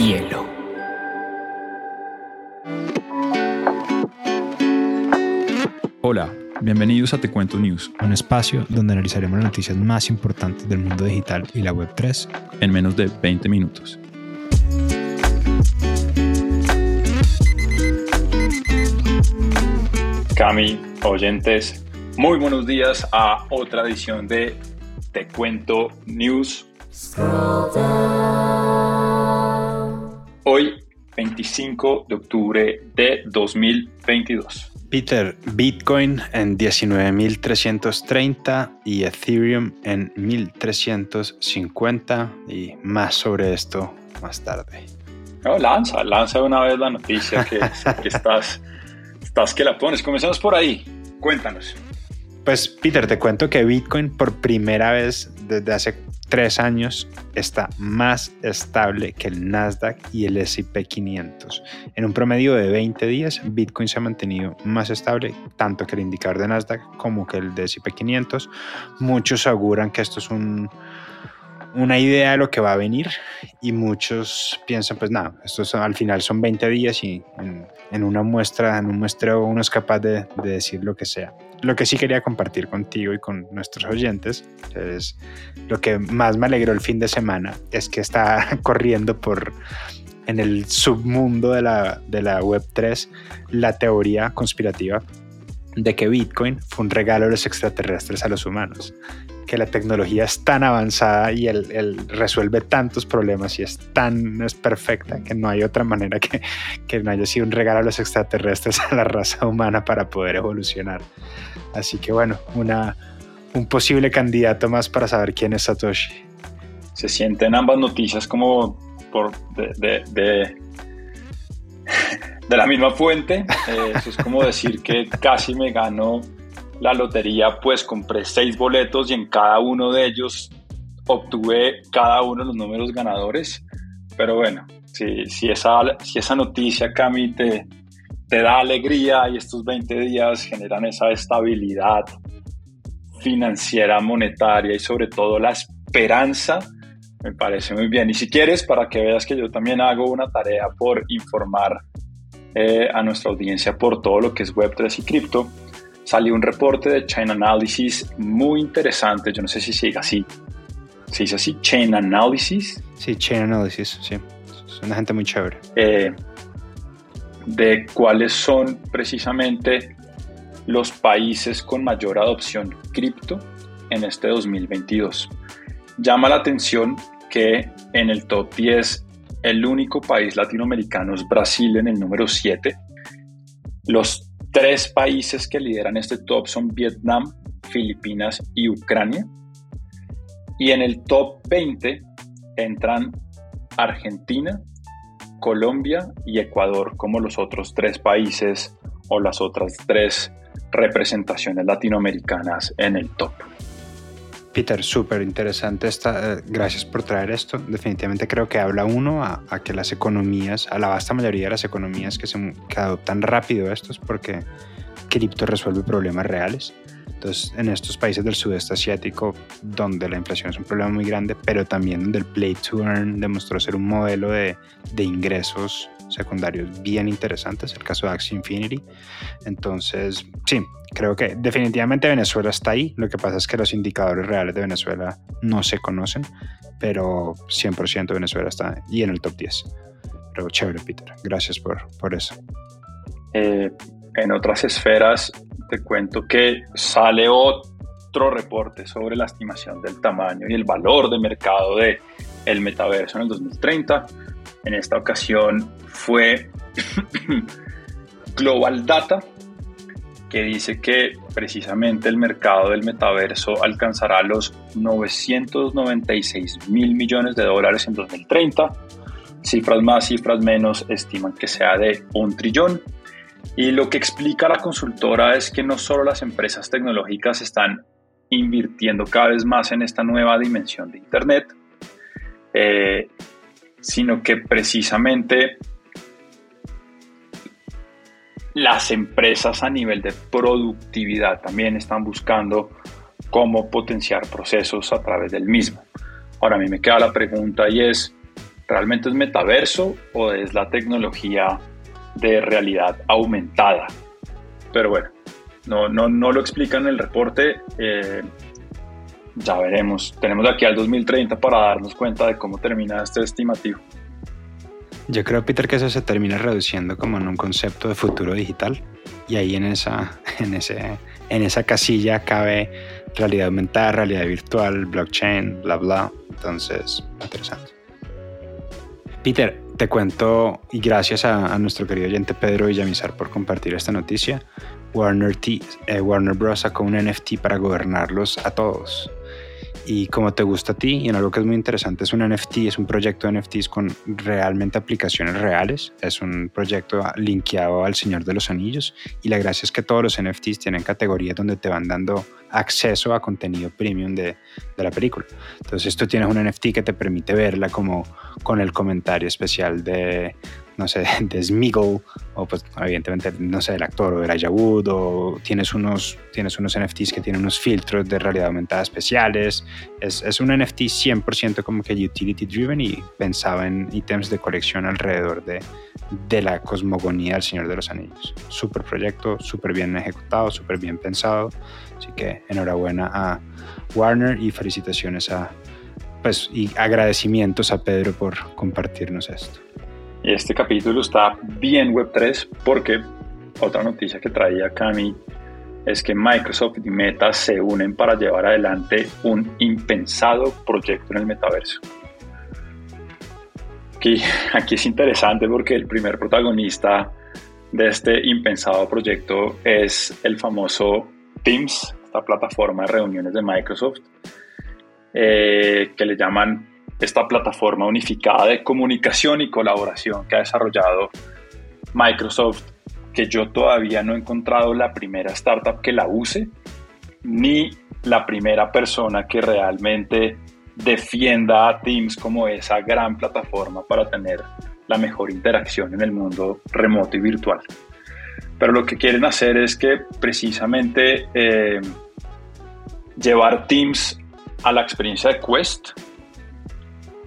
Rompehielo. Hola, bienvenidos a Te Cuento News, un espacio donde analizaremos las noticias más importantes del mundo digital y la Web3 en menos de 20 minutos. Cami, oyentes, muy buenos días a otra edición de Te Cuento News. Hoy, 25 de octubre de 2022. Peter, Bitcoin en 19.330 y Ethereum en 1.350 y más sobre esto más tarde. No, lanza, lanza una vez la noticia que, que estás, estás que la pones. Comenzamos por ahí. Cuéntanos. Pues Peter, te cuento que Bitcoin por primera vez desde hace tres años está más estable que el Nasdaq y el S&P 500. En un promedio de 20 días, Bitcoin se ha mantenido más estable tanto que el indicador de Nasdaq como que el de S&P 500. Muchos auguran que esto es un, una idea de lo que va a venir y muchos piensan, pues nada, esto al final son 20 días y en, una muestra, en un muestreo uno es capaz de, de decir lo que sea. Lo que sí quería compartir contigo y con nuestros oyentes es lo que más me alegró el fin de semana es que está corriendo por en el submundo de la, de la Web3 la teoría conspirativa de que Bitcoin fue un regalo de los extraterrestres a los humanos que la tecnología es tan avanzada y él, resuelve tantos problemas y es tan es perfecta que no hay otra manera que, que no haya sido un regalo a los extraterrestres a la raza humana para poder evolucionar. Así que bueno, una, un posible candidato más para saber quién es Satoshi. Se sienten ambas noticias como por de, de, de, la misma fuente. Eh, eso es como decir que casi me gano la lotería, pues compré seis boletos y en cada uno de ellos obtuve cada uno de los números ganadores. Pero bueno, si, si, esa, si esa noticia, Cami, te, da alegría y estos 20 días generan esa estabilidad financiera, monetaria y sobre todo la esperanza, me parece muy bien. Y si quieres, para que veas que yo también hago una tarea por informar eh, a nuestra audiencia por todo lo que es Web3 y cripto, salió un reporte de Chain Analysis muy interesante. Yo no sé si sigue así. ¿Se dice así? Chain Analysis. Sí, Chain Analysis, sí. Es una gente muy chévere. Eh, de cuáles son precisamente los países con mayor adopción cripto en este 2022. Llama la atención que en el top 10 el único país latinoamericano es Brasil en el número 7. Los tres países que lideran este top son Vietnam, Filipinas y Ucrania. Y en el top 20 entran Argentina, Colombia y Ecuador como los otros tres países o las otras tres representaciones latinoamericanas en el top. Peter, súper interesante esta. Eh, gracias por traer esto. Definitivamente creo que habla uno a, que las economías, a la vasta mayoría de las economías que, se, que adoptan rápido estos, porque cripto resuelve problemas reales. Entonces, en estos países del sudeste asiático, donde la inflación es un problema muy grande, pero también donde el play to earn demostró ser un modelo de, de ingresos secundarios bien interesantes, el caso de Axie Infinity. Entonces, sí, creo que definitivamente Venezuela está ahí. Lo que pasa es que los indicadores reales de Venezuela no se conocen, pero 100% Venezuela está y en el top 10. Pero chévere, Peter. Gracias por, por eso. Eh, en otras esferas, te cuento que sale otro reporte sobre la estimación del tamaño y el valor de mercado de el metaverso en el 2030. En esta ocasión fue Global Data, que dice que precisamente el mercado del metaverso alcanzará los 996 mil millones de dólares en 2030. Cifras más, cifras menos, estiman que sea de un trillón. Y lo que explica la consultora es que no solo las empresas tecnológicas están invirtiendo cada vez más en esta nueva dimensión de Internet, eh, sino que precisamente las empresas a nivel de productividad también están buscando cómo potenciar procesos a través del mismo. Ahora a mí me queda la pregunta y es, ¿Realmente es metaverso o es la tecnología de realidad aumentada? Pero bueno, no, no, no lo explican en el reporte. Eh, ya veremos. Tenemos aquí al 2030 para darnos cuenta de cómo termina este estimativo. Yo creo, Peter, que eso se termina reduciendo como en un concepto de futuro digital y ahí en esa, en ese, en esa casilla cabe realidad aumentada, realidad virtual, blockchain, bla, bla. Entonces, interesante. Peter, te cuento y gracias a, nuestro querido oyente Pedro Villamizar por compartir esta noticia. Warner, T, eh, Warner Bros. sacó un NFT para gobernarlos a todos y como te gusta a ti, y en algo que es muy interesante, es un NFT, es un proyecto de NFTs con realmente aplicaciones reales, es un proyecto linkeado al Señor de los Anillos y la gracia es que todos los NFTs tienen categorías donde te van dando acceso a contenido premium de, de la película. Entonces tú tienes un NFT que te permite verla como con el comentario especial de no sé, de Smiggle, o pues evidentemente, no sé, del actor o del Ayabud, o tienes unos, tienes unos NFTs que tienen unos filtros de realidad aumentada especiales. Es, es un NFT 100% como que utility driven y pensaba en ítems de colección alrededor de, de la cosmogonía del Señor de los Anillos. Súper proyecto, súper bien ejecutado, súper bien pensado. Así que enhorabuena a Warner y felicitaciones a, pues, y agradecimientos a Pedro por compartirnos esto. Este capítulo está bien Web3 porque otra noticia que traía Cami es que Microsoft y Meta se unen para llevar adelante un impensado proyecto en el metaverso. Aquí, aquí es interesante porque el primer protagonista de este impensado proyecto es el famoso Teams, esta plataforma de reuniones de Microsoft, eh, que le llaman esta plataforma unificada de comunicación y colaboración que ha desarrollado Microsoft, que yo todavía no he encontrado la primera startup que la use, ni la primera persona que realmente defienda a Teams como esa gran plataforma para tener la mejor interacción en el mundo remoto y virtual. Pero lo que quieren hacer es que precisamente eh, llevar Teams a la experiencia de Quest,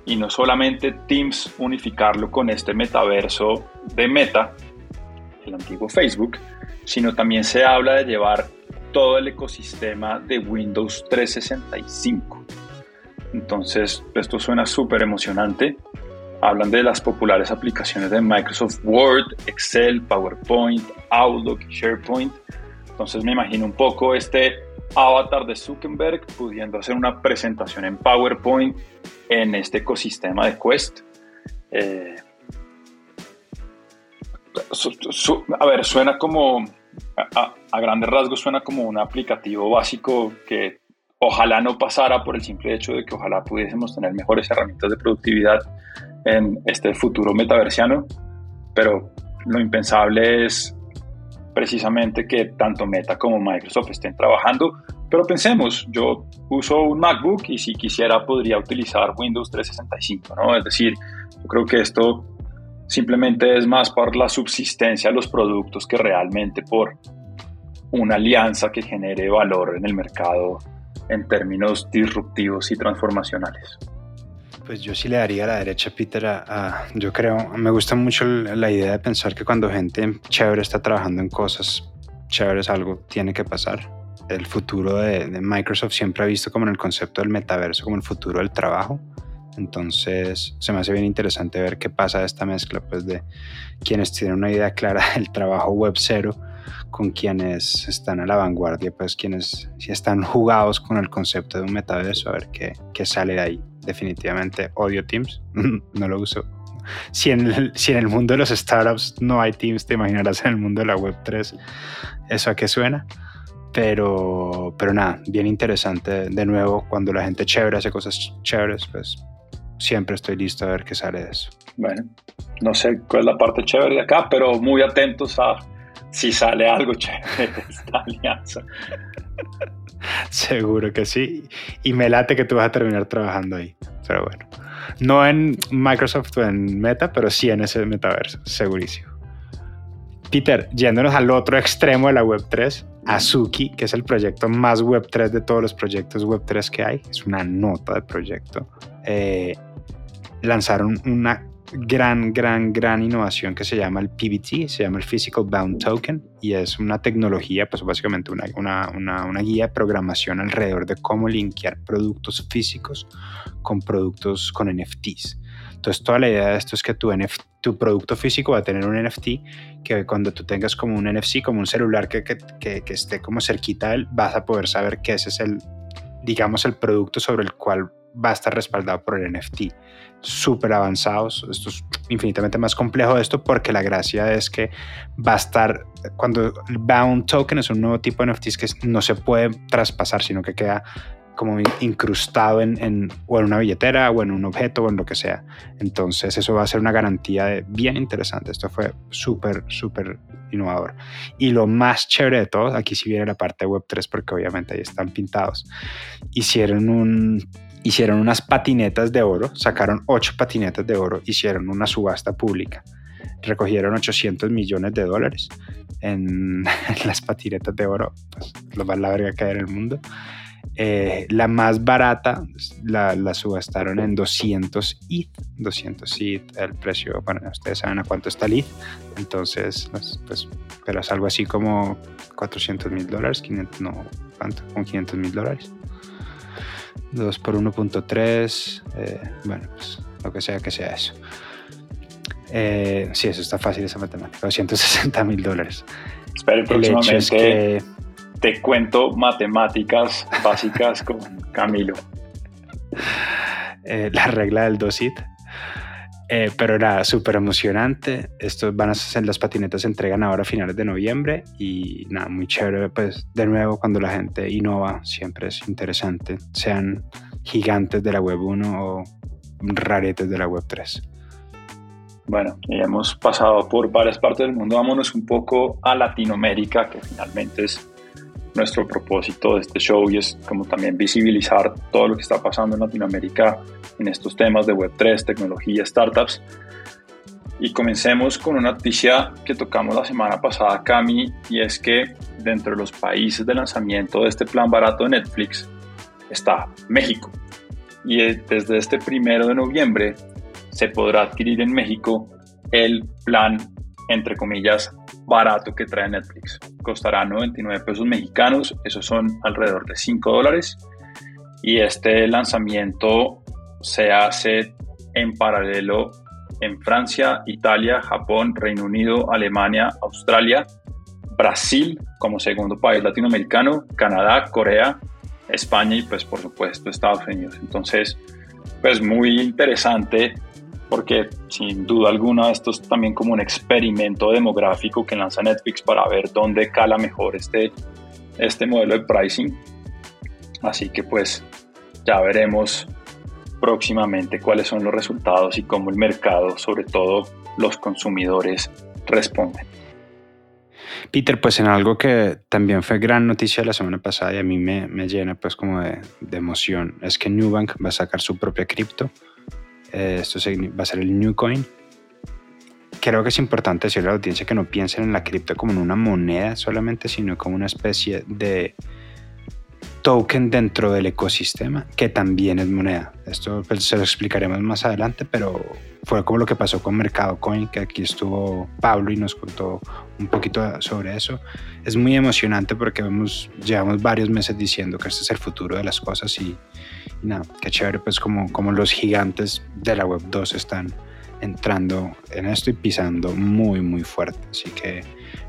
y no solamente Teams unificarlo con este metaverso de Meta, el antiguo Facebook, sino también se habla de llevar todo el ecosistema de Windows 365. Entonces, esto suena súper emocionante. Hablan de las populares aplicaciones de Microsoft Word, Excel, PowerPoint, Outlook, SharePoint. Entonces me imagino un poco este avatar de Zuckerberg pudiendo hacer una presentación en PowerPoint en este ecosistema de Quest. Eh, a ver, suena como, a, grandes rasgos suena como un aplicativo básico que ojalá no pasara por el simple hecho de que ojalá pudiésemos tener mejores herramientas de productividad en este futuro metaversiano, pero lo impensable es precisamente que tanto Meta como Microsoft estén trabajando. Pero pensemos, yo uso un MacBook y si quisiera podría utilizar Windows 365, ¿no? Es decir, yo creo que esto simplemente es más por la subsistencia de los productos que realmente por una alianza que genere valor en el mercado en términos disruptivos y transformacionales. Pues yo sí le daría a la derecha, Peter. A, yo creo, me gusta mucho la idea de pensar que cuando gente chévere está trabajando en cosas chéveres, algo tiene que pasar. El futuro de, Microsoft siempre ha visto como en el concepto del metaverso, como el futuro del trabajo. Entonces se me hace bien interesante ver qué pasa de esta mezcla pues, de quienes tienen una idea clara del trabajo web cero con quienes están a la vanguardia, pues quienes están jugados con el concepto de un metaverso, a ver qué, qué sale de ahí definitivamente odio Teams, no lo uso. Si en, el, si en el mundo de los startups no hay Teams, te imaginarás en el mundo de la Web3 eso a qué suena. Pero, pero nada, bien interesante. De nuevo, cuando la gente chévere hace cosas chéveres, pues siempre estoy listo a ver qué sale de eso. Bueno, no sé cuál es la parte chévere de acá, pero muy atentos a si sale algo chévere esta alianza. Seguro que sí. Y me late que tú vas a terminar trabajando ahí. Pero bueno. No en Microsoft o en Meta, pero sí en ese metaverso, segurísimo. Peter, yéndonos al otro extremo de la Web3, Azuki, que es el proyecto más Web3 de todos los proyectos Web3 que hay, es una nota de proyecto. Eh, lanzaron una gran, gran, gran innovación que se llama el PBT, se llama el Physical Bound Token y es una tecnología, pues básicamente una, una, una, guía de programación alrededor de cómo linkear productos físicos con productos con NFTs. Entonces toda la idea de esto es que tu, tu producto físico va a tener un NFT que cuando tú tengas como un NFC, como un celular que, que, que, que esté como cerquita de él, vas a poder saber que ese es el, digamos, el producto sobre el cual va a estar respaldado por el NFT. Súper avanzados, esto es infinitamente más complejo de esto porque la gracia es que va a estar, cuando el Bound Token es un nuevo tipo de NFTs que no se puede traspasar, sino que queda como incrustado en, en, o en una billetera o en un objeto o en lo que sea. Entonces eso va a ser una garantía bien interesante. Esto fue súper, súper innovador. Y lo más chévere de todo, aquí sí viene la parte de Web3 porque obviamente ahí están pintados. Hicieron un hicieron unas patinetas de oro, sacaron ocho patinetas de oro, hicieron una subasta pública, recogieron 800 millones de dólares en, las patinetas de oro, pues, lo más larga que hay en el mundo. Eh, la más barata la, la, subastaron en 200 ETH, 200 ETH, el precio, bueno, ustedes saben a cuánto está el ETH, entonces, pues, pues pero es algo así como 400 mil dólares, 500, no, ¿cuánto? Con 500 mil dólares. 2 por 1.3, eh, bueno, pues lo que sea que sea eso. Eh, sí, eso está fácil esa matemática, 260 mil dólares. Espero próximamente te cuento matemáticas básicas con Camilo. Eh, la regla del dosit. Eh, pero nada, súper emocionante. Estos van a ser las patinetas se entregan ahora a finales de noviembre y nada, muy chévere. Pues de nuevo, cuando la gente innova, siempre es interesante. Sean gigantes de la web 1 o raretes de la web 3. Bueno, hemos pasado por varias partes del mundo. Vámonos un poco a Latinoamérica, que finalmente es nuestro propósito de este show es como también visibilizar todo lo que está pasando en Latinoamérica en estos temas de Web3, tecnología, startups. Y comencemos con una noticia que tocamos la semana pasada, Cami, y es que dentro de los países de lanzamiento de este plan barato de Netflix está México. Y desde este primero de noviembre se podrá adquirir en México el plan, entre comillas, barato que trae Netflix. Costará 99 pesos mexicanos, esos son alrededor de 5 dólares. Y este lanzamiento se hace en paralelo en Francia, Italia, Japón, Reino Unido, Alemania, Australia, Brasil como segundo país latinoamericano, Canadá, Corea, España y pues por supuesto Estados Unidos. Entonces, pues muy interesante porque sin duda alguna esto es también como un experimento demográfico que lanza Netflix para ver dónde cala mejor este, este modelo de pricing. Así que pues ya veremos próximamente cuáles son los resultados y cómo el mercado, sobre todo los consumidores, responden. Peter, pues en algo que también fue gran noticia la semana pasada y a mí me, me llena pues como de, de emoción, es que Nubank va a sacar su propia cripto eh, esto va a ser el New Coin. Creo que es importante decirle a la audiencia que no piensen en la cripto como en una moneda solamente, sino como una especie de token dentro del ecosistema que también es moneda. Esto pues, se lo explicaremos más adelante, pero fue como lo que pasó con Mercado Coin, que aquí estuvo Pablo y nos contó un poquito sobre eso. Es muy emocionante porque vemos, llevamos varios meses diciendo que este es el futuro de las cosas y, nada, qué chévere pues como, como los gigantes de la web 2 están entrando en esto y pisando muy muy fuerte. Así que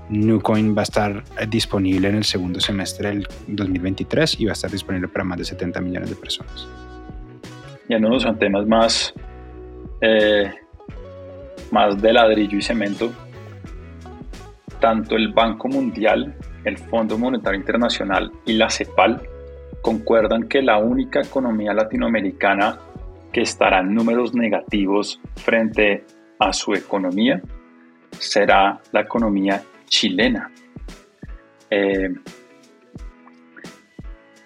Nucoin va a estar disponible en el segundo semestre del 2023 y va a estar disponible para más de 70 millones de personas. Ya no son temas más, eh, más de ladrillo y cemento. Tanto el Banco Mundial, el Fondo Monetario Internacional y la CEPAL concuerdan que la única economía latinoamericana que estará en números negativos frente a su economía será la economía chilena. Eh,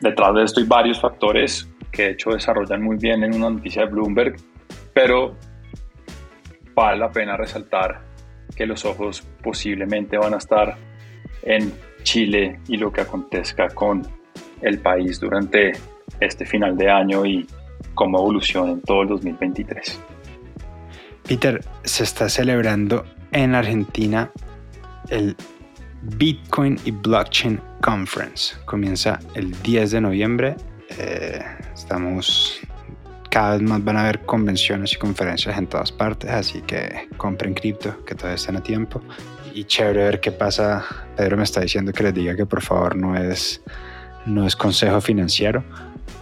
detrás de esto hay varios factores que de hecho desarrollan muy bien en una noticia de Bloomberg, pero vale la pena resaltar que los ojos posiblemente van a estar en Chile y lo que acontezca con el país durante este final de año y cómo evoluciona en todo el 2023. Peter, se está celebrando en Argentina el Bitcoin y Blockchain Conference. Comienza el 10 de noviembre. Eh, estamos cada vez más van a haber convenciones y conferencias en todas partes, así que compren cripto, que todavía están a tiempo. Y chévere ver qué pasa. Pedro me está diciendo que les diga que por favor no es, no es consejo financiero,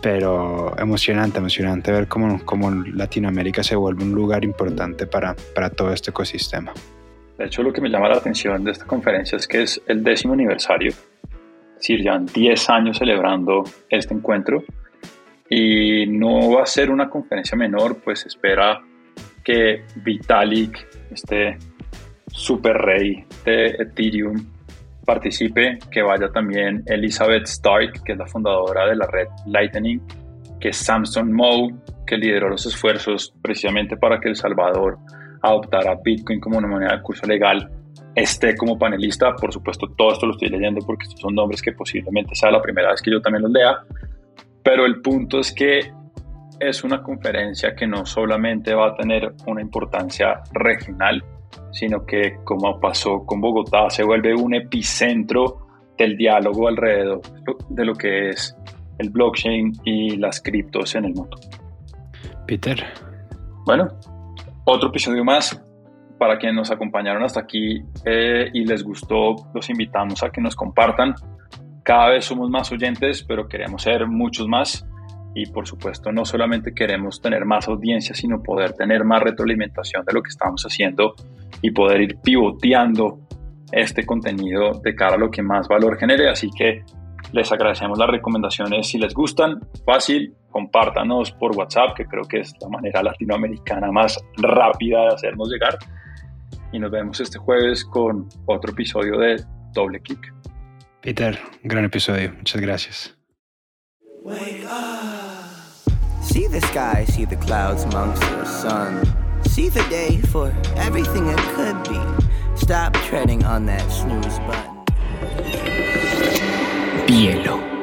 pero emocionante, emocionante ver cómo, cómo Latinoamérica se vuelve un lugar importante para, para todo este ecosistema. De hecho, lo que me llama la atención de esta conferencia es que es el décimo aniversario, es decir, ya 10 años celebrando este encuentro y no va a ser una conferencia menor, pues espera que Vitalik, este super rey de Ethereum, participe, que vaya también Elizabeth Stark, que es la fundadora de la red Lightning, que Samson Moe, que lideró los esfuerzos precisamente para que El Salvador adoptara Bitcoin como una moneda de curso legal, esté como panelista. Por supuesto, todo esto lo estoy leyendo porque estos son nombres que posiblemente sea la primera vez que yo también los lea. Pero el punto es que es una conferencia que no solamente va a tener una importancia regional, sino que como pasó con Bogotá, se vuelve un epicentro del diálogo alrededor de lo que es el blockchain y las criptos en el mundo. Peter. Bueno, otro episodio más. Para quienes nos acompañaron hasta aquí eh, y les gustó, los invitamos a que nos compartan cada vez somos más oyentes, pero queremos ser muchos más. Y por supuesto, no solamente queremos tener más audiencia, sino poder tener más retroalimentación de lo que estamos haciendo y poder ir pivoteando este contenido de cara a lo que más valor genere. Así que les agradecemos las recomendaciones. Si les gustan, fácil, compártanos por WhatsApp, que creo que es la manera latinoamericana más rápida de hacernos llegar. Y nos vemos este jueves con otro episodio de Doble Clic. Peter, gran episodio. Muchas gracias. See the sky, see the clouds amongst the sun. See the day for everything it could be. Stop treading on that snooze button. Bielo.